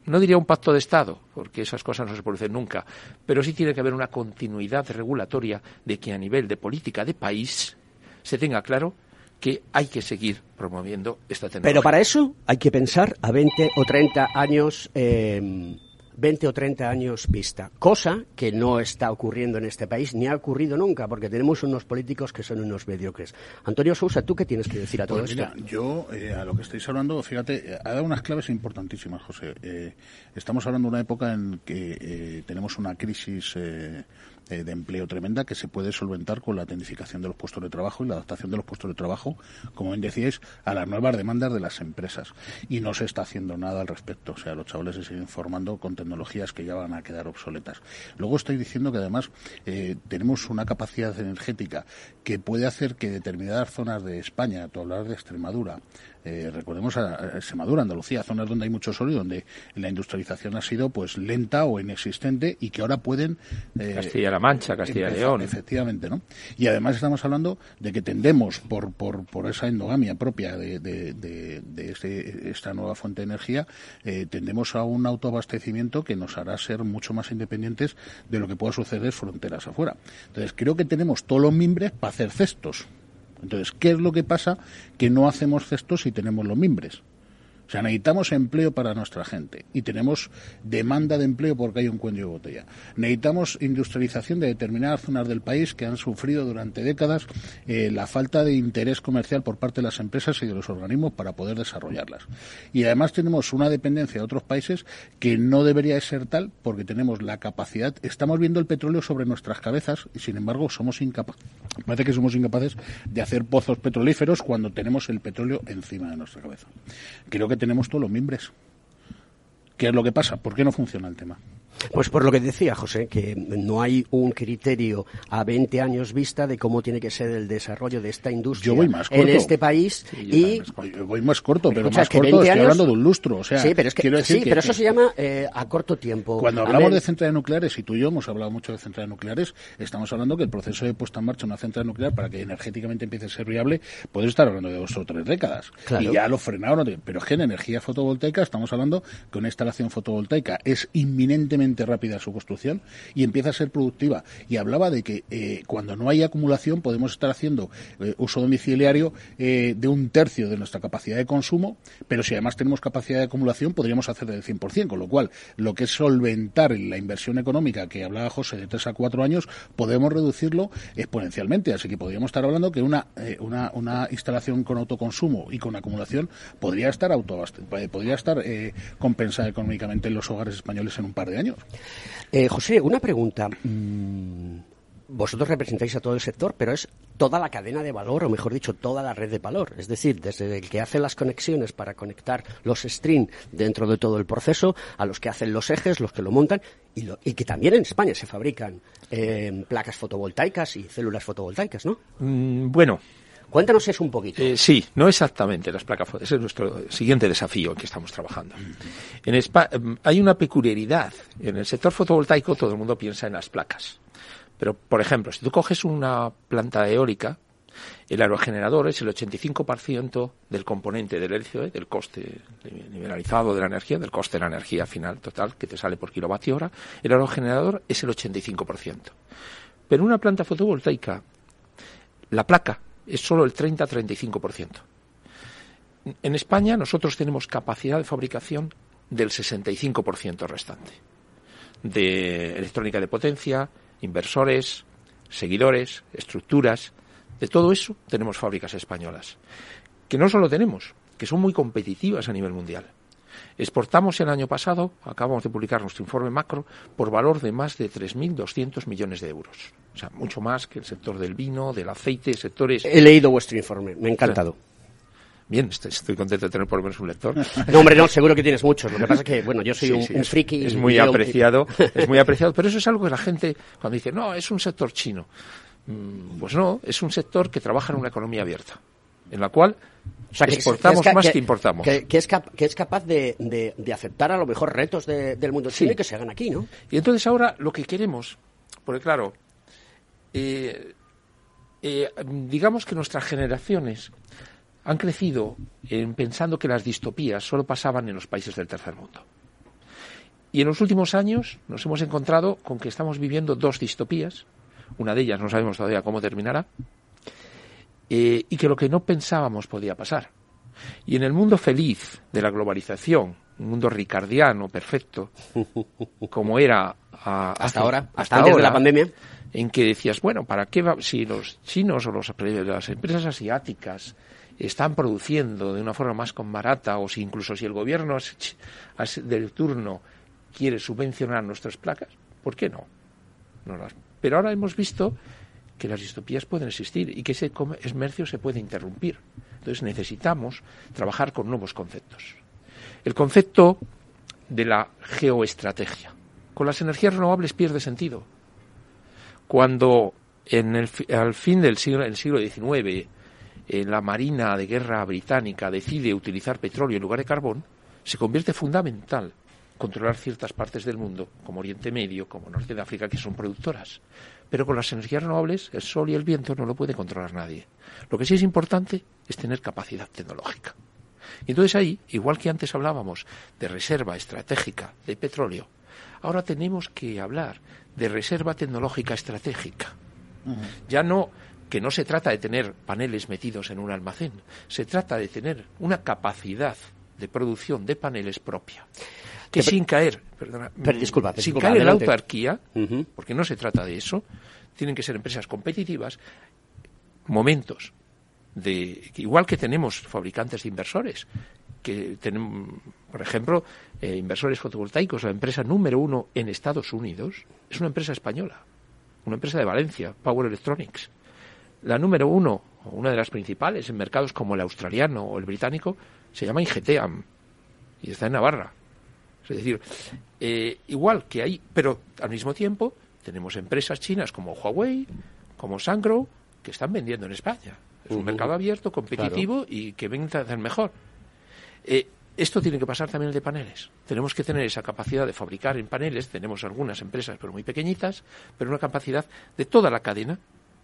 no diría un pacto de Estado, porque esas cosas no se producen nunca, pero sí tiene que haber una continuidad regulatoria de que a nivel de política de país se tenga claro que hay que seguir promoviendo esta tecnología. Pero para eso hay que pensar a 20 o 30 años. Eh, 20 o 30 años vista, cosa que no está ocurriendo en este país ni ha ocurrido nunca, porque tenemos unos políticos que son unos mediocres. Antonio Sousa, ¿tú qué tienes que decir a todo pues esto? yo, eh, a lo que estáis hablando, fíjate, ha dado unas claves importantísimas, José. Eh, estamos hablando de una época en que eh, tenemos una crisis eh, de empleo tremenda que se puede solventar con la tecnificación de los puestos de trabajo y la adaptación de los puestos de trabajo, como bien decíais, a las nuevas demandas de las empresas. Y no se está haciendo nada al respecto. O sea, los chavales se siguen formando con tecnologías que ya van a quedar obsoletas. Luego estoy diciendo que además eh, tenemos una capacidad energética que puede hacer que determinadas zonas de España, tú hablar de Extremadura, eh, recordemos a, a Extremadura, Andalucía, zonas donde hay mucho sol y donde la industrialización ha sido pues lenta o inexistente y que ahora pueden eh, Castilla-La Mancha, Castilla-León, efectivamente, ¿no? Y además estamos hablando de que tendemos por por, por esa endogamia propia de, de, de, este, esta nueva fuente de energía, eh, tendemos a un autoabastecimiento que nos hará ser mucho más independientes de lo que pueda suceder fronteras afuera. Entonces creo que tenemos todos los mimbres para hacer cestos. Entonces, ¿qué es lo que pasa? Que no hacemos cestos y tenemos los mimbres. O sea, necesitamos empleo para nuestra gente y tenemos demanda de empleo porque hay un cuello de botella. Necesitamos industrialización de determinadas zonas del país que han sufrido durante décadas eh, la falta de interés comercial por parte de las empresas y de los organismos para poder desarrollarlas. Y además tenemos una dependencia de otros países que no debería ser tal porque tenemos la capacidad, estamos viendo el petróleo sobre nuestras cabezas y sin embargo somos incapaces, parece que somos incapaces de hacer pozos petrolíferos cuando tenemos el petróleo encima de nuestra cabeza. Creo que tenemos todos los mimbres. ¿Qué es lo que pasa? ¿Por qué no funciona el tema? Pues por lo que decía José, que no hay un criterio a 20 años vista de cómo tiene que ser el desarrollo de esta industria Yo voy más corto. en este país y Yo voy más corto, pero más corto 20 estoy años- hablando de un lustro. O sea, sí, pero es que, quiero decir sí, que- pero eso que- se llama eh, a corto tiempo. Cuando hablamos de centrales nucleares, y tú y yo hemos hablado mucho de centrales nucleares, estamos hablando que el proceso de puesta en marcha de una central nuclear para que energéticamente empiece a ser viable, puede estar hablando de dos o tres décadas. Claro. Y ya lo frenaron. Pero es que en energía fotovoltaica estamos hablando que una instalación fotovoltaica es inminentemente rápida su construcción y empieza a ser productiva. Y hablaba de que eh, cuando no hay acumulación podemos estar haciendo eh, uso domiciliario eh, de un tercio de nuestra capacidad de consumo, pero si además tenemos capacidad de acumulación podríamos hacer del 100%, con lo cual lo que es solventar la inversión económica que hablaba José de 3 a 4 años, podemos reducirlo exponencialmente. Así que podríamos estar hablando que una, una, una instalación con autoconsumo y con acumulación podría estar eh, podría estar compensada económicamente en los hogares españoles en un par de años. Eh, José, una pregunta. Mm, Vosotros representáis a todo el sector, pero es toda la cadena de valor, o mejor dicho, toda la red de valor. Es decir, desde el que hace las conexiones para conectar los stream dentro de todo el proceso, a los que hacen los ejes, los que lo montan, y, lo- y que también en España se fabrican eh, placas fotovoltaicas y células fotovoltaicas, ¿no? Mm, bueno. Cuéntanos eso un poquito. Eh, sí, no exactamente las placas Ese es nuestro siguiente desafío en que estamos trabajando. En Espa- em, hay una peculiaridad. En el sector fotovoltaico todo el mundo piensa en las placas. Pero, por ejemplo, si tú coges una planta eólica, el aerogenerador es el 85% del componente del LCOE, del coste nivelizado de la energía, del coste de la energía final total que te sale por kilovatio hora. El aerogenerador es el 85%. Pero una planta fotovoltaica, la placa es solo el 30-35%. En España nosotros tenemos capacidad de fabricación del 65% restante. De electrónica de potencia, inversores, seguidores, estructuras, de todo eso tenemos fábricas españolas. Que no solo tenemos, que son muy competitivas a nivel mundial. Exportamos el año pasado, acabamos de publicar nuestro informe macro, por valor de más de 3.200 millones de euros. O sea, mucho más que el sector del vino, del aceite, sectores... He leído vuestro informe, me ha encantado. Bien, estoy, estoy contento de tener por lo menos un lector. No, hombre, no, seguro que tienes muchos. Lo que pasa es que, bueno, yo soy Sí, un, sí, un es- friki. Es muy apreciado, es muy apreciado, pero eso es algo que la gente, cuando dice, no, es un sector chino. Mm, Pues no, es un sector que trabaja en una economía abierta, en la cual O sea, que- exportamos que es ca- más que, que- importamos. Que, que es, cap- que es capaz de, de- de aceptar a lo mejor retos de- del mundo chino Sí. y que se hagan aquí, ¿no? Y entonces ahora lo que queremos, porque claro, eh, eh, digamos que nuestras generaciones han crecido en pensando que las distopías solo pasaban en los países del tercer mundo. Y en los últimos años nos hemos encontrado con que estamos viviendo dos distopías. Una de ellas no sabemos todavía cómo terminará. Eh, y que lo que no pensábamos podía pasar. Y en el mundo feliz de la globalización, un mundo ricardiano, perfecto, como era ah, Hasta ahora, hasta antes de la pandemia. en que decías, bueno, ¿para qué va, si los chinos o los, las empresas asiáticas están produciendo de una forma más con barata o si incluso si el gobierno del turno quiere subvencionar nuestras placas, ¿por qué no? No las- Pero ahora hemos visto que las distopías pueden existir y que ese com- esmercio se puede interrumpir. Entonces necesitamos trabajar con nuevos conceptos. El concepto de la geoestrategia. Con las energías renovables pierde sentido. Cuando en el, al fin del siglo, siglo XIX eh, la Marina de Guerra británica decide utilizar petróleo en lugar de carbón, se convierte fundamental controlar ciertas partes del mundo, como Oriente Medio, como Norte de África, que son productoras. Pero con las energías renovables, el sol y el viento no lo puede controlar nadie. Lo que sí es importante es tener capacidad tecnológica. Y entonces ahí, igual que antes hablábamos de reserva estratégica de petróleo, ahora tenemos que hablar de reserva tecnológica estratégica. Ya no que no se trata de tener paneles metidos en un almacén, se trata de tener una capacidad de producción de paneles propia. Que sin caer, perdona, Pero, mm, disculpa, sin disculpa, caer en la autarquía, porque no se trata de eso, tienen que ser empresas competitivas, momentos de igual que tenemos fabricantes de inversores que tenemos por ejemplo eh, inversores fotovoltaicos la empresa número uno en Estados Unidos es una empresa española una empresa de Valencia Power Electronics. La número uno una de las principales en mercados como el australiano o el británico se llama Ingeteam y está en Navarra Es decir, eh, igual que hay, pero al mismo tiempo tenemos empresas chinas como Huawei, como Sangro, que están vendiendo en España. Es un mercado abierto, competitivo y que ven a hacer mejor. Eh, esto tiene que pasar también el de paneles. Tenemos que tener esa capacidad de fabricar en paneles. Tenemos algunas empresas, pero muy pequeñitas, pero una capacidad de toda la cadena,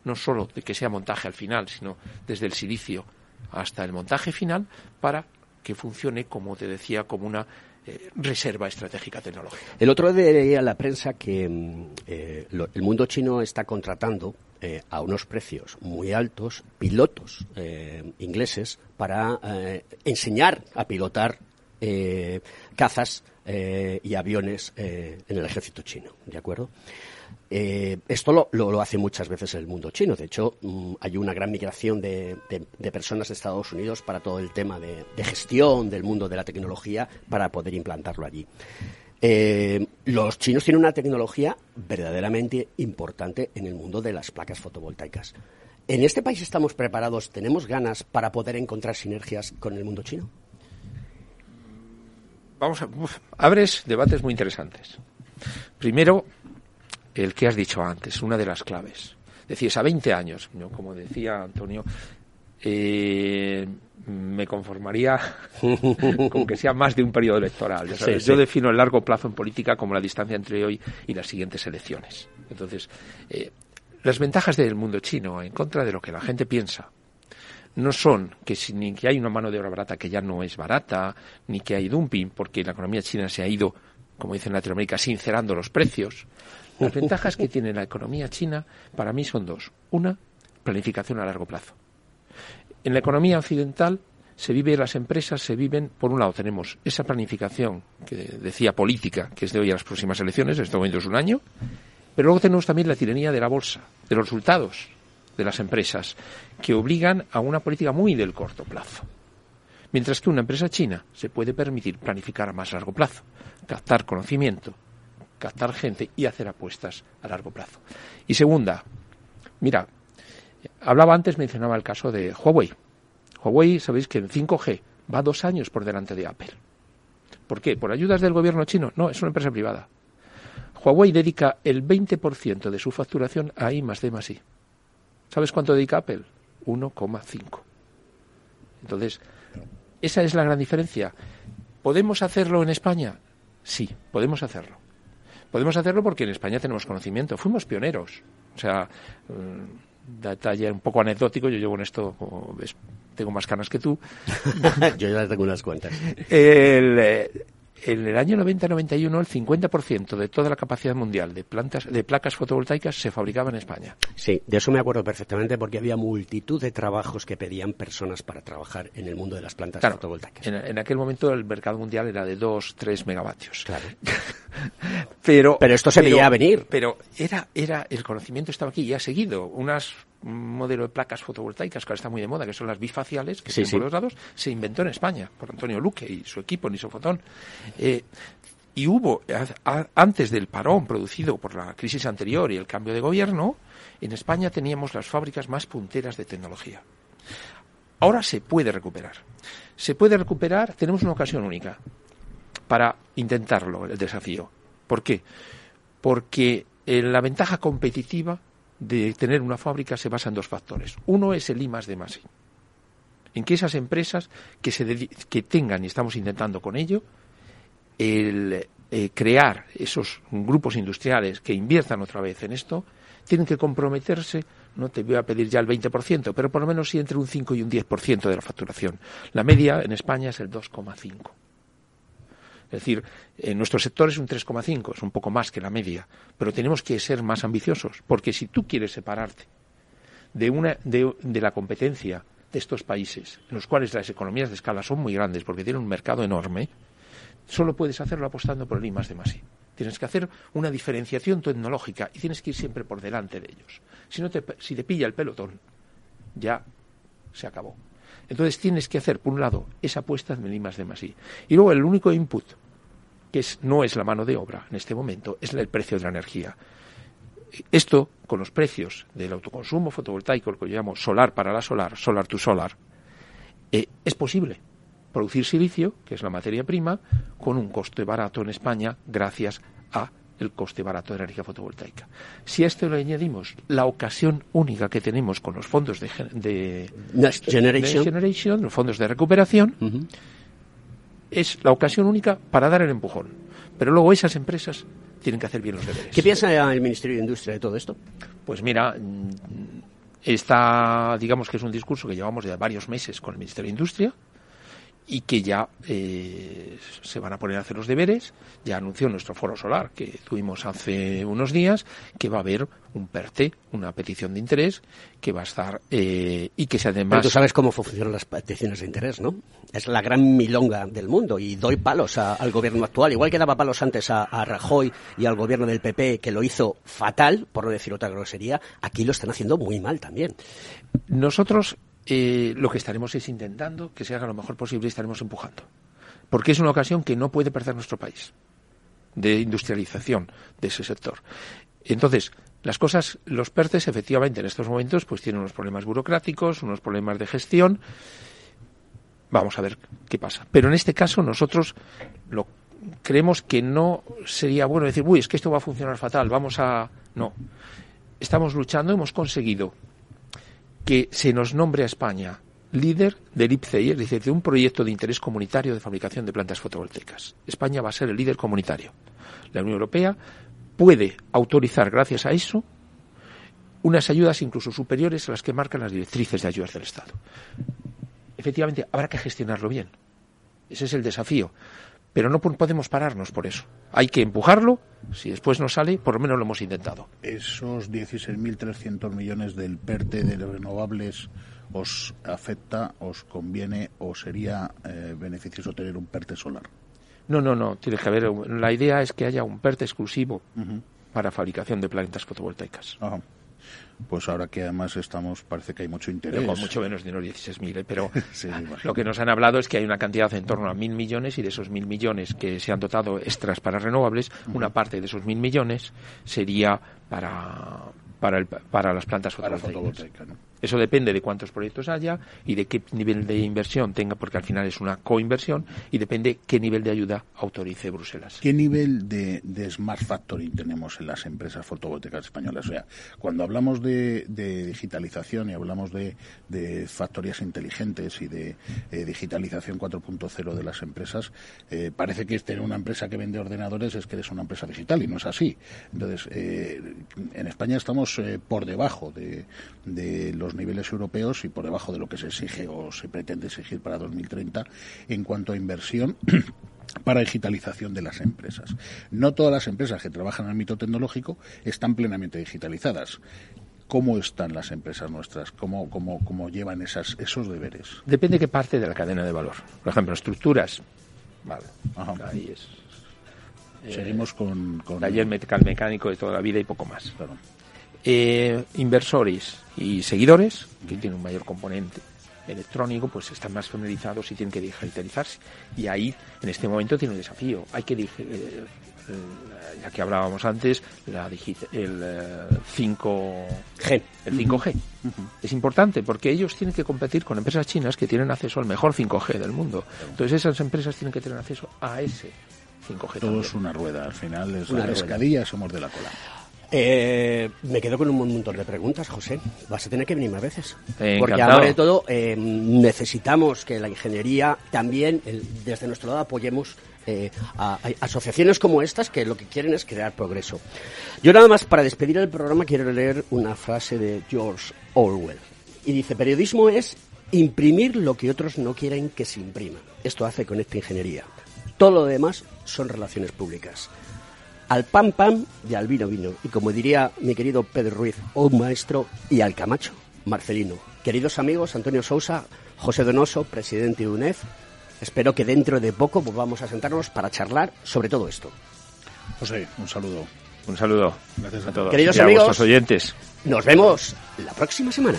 no solo de que sea montaje al final, sino desde el silicio hasta el montaje final, para que funcione, como te decía, como una eh, reserva estratégica tecnológica. El otro día leía la prensa que mm, eh, el mundo chino está contratando eh, a unos precios muy altos pilotos ingleses para enseñar a pilotar cazas y aviones en el ejército chino, ¿de acuerdo? Eh, esto lo, hace muchas veces el mundo chino. De hecho, mm, hay una gran migración de, personas de Estados Unidos para todo el tema de, de gestión del mundo de la tecnología para poder implantarlo allí. Eh, los chinos tienen una tecnología verdaderamente importante en el mundo de las placas fotovoltaicas. ¿En este país estamos preparados, tenemos ganas para poder encontrar sinergias con el mundo chino? Vamos a, uf, abres debates muy interesantes. Primero, el que has dicho antes, una de las claves. Decías, a 20 años, ¿no? como decía Antonio, eh, me conformaría con que sea más de un periodo electoral. ya sabes. Sí, Yo defino el largo plazo en política como la distancia entre hoy y las siguientes elecciones. Entonces, eh, las ventajas del mundo chino en contra de lo que la gente piensa no son que, si- ni que hay una mano de obra barata que ya no es barata, ni que hay dumping, porque la economía china se ha ido, como dicen en Latinoamérica, sincerando los precios. Las ventajas que tiene la economía china para mí son dos. Una, planificación a largo plazo. En la economía occidental se vive, las empresas se viven, por un lado tenemos esa planificación que decía política, que es de hoy a las próximas elecciones, en este momento es un año, pero luego tenemos también la tiranía de la bolsa, de los resultados de las empresas, que obligan a una política muy del corto plazo. Mientras que una empresa china se puede permitir planificar a más largo plazo, captar conocimiento, captar gente y hacer apuestas a largo plazo. Y segunda, mira, hablaba antes, mencionaba el caso de Huawei. Huawei, sabéis que en 5G va dos años por delante de Apple. ¿Por qué? ¿Por ayudas del gobierno chino? No, es una empresa privada. Huawei dedica el 20% de su facturación a I más D más I. ¿Sabes cuánto dedica Apple? 1,5. Entonces, esa es la gran diferencia. ¿Podemos hacerlo en España? Sí, podemos hacerlo. Podemos hacerlo porque en España tenemos conocimiento. Fuimos pioneros. O sea, mm, detalle un poco anecdótico, yo llevo en esto, como ves, tengo más canas que tú. Yo ya tengo unas cuantas. El, eh, en el año 90-91 el 50% de toda la capacidad mundial de plantas de placas fotovoltaicas se fabricaba en España. Sí, de eso me acuerdo perfectamente porque había multitud de trabajos que pedían personas para trabajar en el mundo de las plantas Claro, fotovoltaicas. En, en aquel momento el mercado mundial era de 2-3 megavatios. Claro. pero, Pero esto se veía venir. Pero era, era, el conocimiento estaba aquí y ha seguido. Unas un modelo de placas fotovoltaicas que ahora está muy de moda, que son las bifaciales, que Sí, sí. por los lados, se inventó en España por Antonio Luque y su equipo en Isofotón. Eh, y hubo, a- antes del parón producido por la crisis anterior y el cambio de gobierno, en España teníamos las fábricas más punteras de tecnología. Ahora se puede recuperar. Se puede recuperar, tenemos una ocasión única para intentarlo, el desafío. ¿Por qué? Porque eh, la ventaja competitiva de tener una fábrica se basa en dos factores. Uno es el I más D más I. En que esas empresas que, se que tengan, y estamos intentando con ello, el eh, crear esos grupos industriales que inviertan otra vez en esto, tienen que comprometerse, no te voy a pedir ya el 20%, pero por lo menos sí entre un 5 y un 10% de la facturación. La media en España es el 2,5%. Es decir, en nuestro sector es un 3,5, es un poco más que la media, pero tenemos que ser más ambiciosos, porque si tú quieres separarte de, una, de, la competencia de estos países, en los cuales las economías de escala son muy grandes, porque tienen un mercado enorme, solo puedes hacerlo apostando por el I más de. Tienes que hacer una diferenciación tecnológica y tienes que ir siempre por delante de ellos. Si, no te, si te pilla el pelotón, ya se acabó. Entonces tienes que hacer, por un lado, esa apuesta en el I más de I. Y luego el único input, que es, no es la mano de obra en este momento, es el precio de la energía. Esto, con los precios del autoconsumo fotovoltaico, lo que yo llamo solar para la solar, solar to solar, eh, es posible. producir silicio, que es la materia prima, con un coste barato en España gracias a el coste barato de la energía fotovoltaica. Si a esto le añadimos la ocasión única que tenemos con los fondos de, de, Next Generation. Next Generation, los fondos de recuperación, es la ocasión única para dar el empujón. Pero luego esas empresas tienen que hacer bien los deberes. ¿Qué piensa el Ministerio de Industria de todo esto? Pues mira, mm, está, digamos que es un discurso que llevamos ya varios meses con el Ministerio de Industria y que ya eh, se van a poner a hacer los deberes. Ya anunció nuestro foro solar que tuvimos hace unos días que va a haber un PERTE, una petición de interés, que va a estar eh, y que se además. Pero tú sabes cómo funcionan las peticiones de interés, ¿no? Es la gran milonga del mundo y doy palos a- al gobierno actual. Igual que daba palos antes a, a Rajoy y al gobierno del PP, que lo hizo fatal, por no decir otra grosería, aquí lo están haciendo muy mal también. Nosotros eh, lo que estaremos es intentando que se haga lo mejor posible y estaremos empujando. Porque es una ocasión que no puede perder nuestro país de industrialización de ese sector. Entonces, las cosas, los PERTES efectivamente en estos momentos pues tienen unos problemas burocráticos, unos problemas de gestión. Vamos a ver qué pasa. Pero en este caso nosotros lo creemos que no sería bueno decir, uy, es que esto va a funcionar fatal, vamos a... No. Estamos luchando, hemos conseguido que se nos nombre a España líder del IPCEI, es decir, de un proyecto de interés comunitario de fabricación de plantas fotovoltaicas. España va a ser el líder comunitario. La Unión Europea puede autorizar, gracias a eso, unas ayudas incluso superiores a las que marcan las directrices de ayudas del Estado. Efectivamente, habrá que gestionarlo bien. Ese es el desafío. Pero no po- podemos pararnos por eso. Hay que empujarlo. Si después no sale, por lo menos lo hemos intentado. ¿Esos 16.300 millones del PERTE de renovables os afecta, os conviene o sería eh, beneficioso tener un PERTE solar? No, no, no. Tiene que haber. La idea es que haya un PERTE exclusivo para fabricación de plantas fotovoltaicas. Pues ahora que además estamos, parece que hay mucho interés. Pero con mucho menos de los 16.000, ¿eh? pero Sí, lo que nos han hablado es que hay una cantidad en torno a mil millones y de esos mil millones que se han dotado extras para renovables, una parte de esos mil millones sería para, para, el- para las plantas Para fotovoltaicas. fotovoltaica, ¿no? Eso depende de cuántos proyectos haya y de qué nivel de inversión tenga, porque al final es una coinversión y depende qué nivel de ayuda autorice Bruselas. ¿Qué nivel de, smart factoring tenemos en las empresas fotovoltaicas españolas? O sea, cuando hablamos de, digitalización y hablamos de, factorías inteligentes y de eh, digitalización 4.0 de las empresas, eh, parece que tener una empresa que vende ordenadores es que eres una empresa digital y no es así. Entonces, eh, en España estamos por debajo de, de los niveles europeos y por debajo de lo que se exige o se pretende exigir para 2030 en cuanto a inversión para digitalización de las empresas. No todas las empresas que trabajan en el ámbito tecnológico están plenamente digitalizadas. ¿Cómo están las empresas nuestras? ¿Cómo, cómo, cómo llevan esas, esos deberes? Depende qué parte de la cadena de valor. Por ejemplo, estructuras. Vale. Ahí es. eh, Seguimos con, con- Taller mecánico de toda la vida y poco más. Eh, inversores y seguidores, que tienen un mayor componente electrónico, pues están más familiarizados y tienen que digitalizarse. Y ahí, en este momento, tiene un desafío. Hay que, digi- eh, eh, ya que hablábamos antes, la el eh, 5G. El 5G. Es importante porque ellos tienen que competir con empresas chinas que tienen acceso al mejor 5G del mundo. Entonces esas empresas tienen que tener acceso a ese 5G. Todo también. es una rueda, al final es Una pescadilla, somos de la cola. Eh, me quedo con un montón de preguntas, José. Vas a tener que venir más veces. Eh, Porque encantado. además de todo, eh, necesitamos que la ingeniería también, el- desde nuestro lado, apoyemos eh, a, a asociaciones como estas que lo que quieren es crear progreso. Yo nada más, para despedir el programa, quiero leer una frase de George Orwell. Y dice, periodismo es imprimir lo que otros no quieren que se imprima. Esto hace Conecta Ingeniería. Todo lo demás son relaciones públicas al pan pan y al vino vino. Y como diría mi querido Pedro Ruiz, un maestro, y al Camacho, Marcelino. Queridos amigos, Antonio Sousa, José Donoso, presidente de UNEF, espero que dentro de poco volvamos a sentarnos para charlar sobre todo esto. José, un saludo. Un saludo Gracias a todos. Queridos y a amigos, vuestros oyentes. Nos vemos la próxima semana.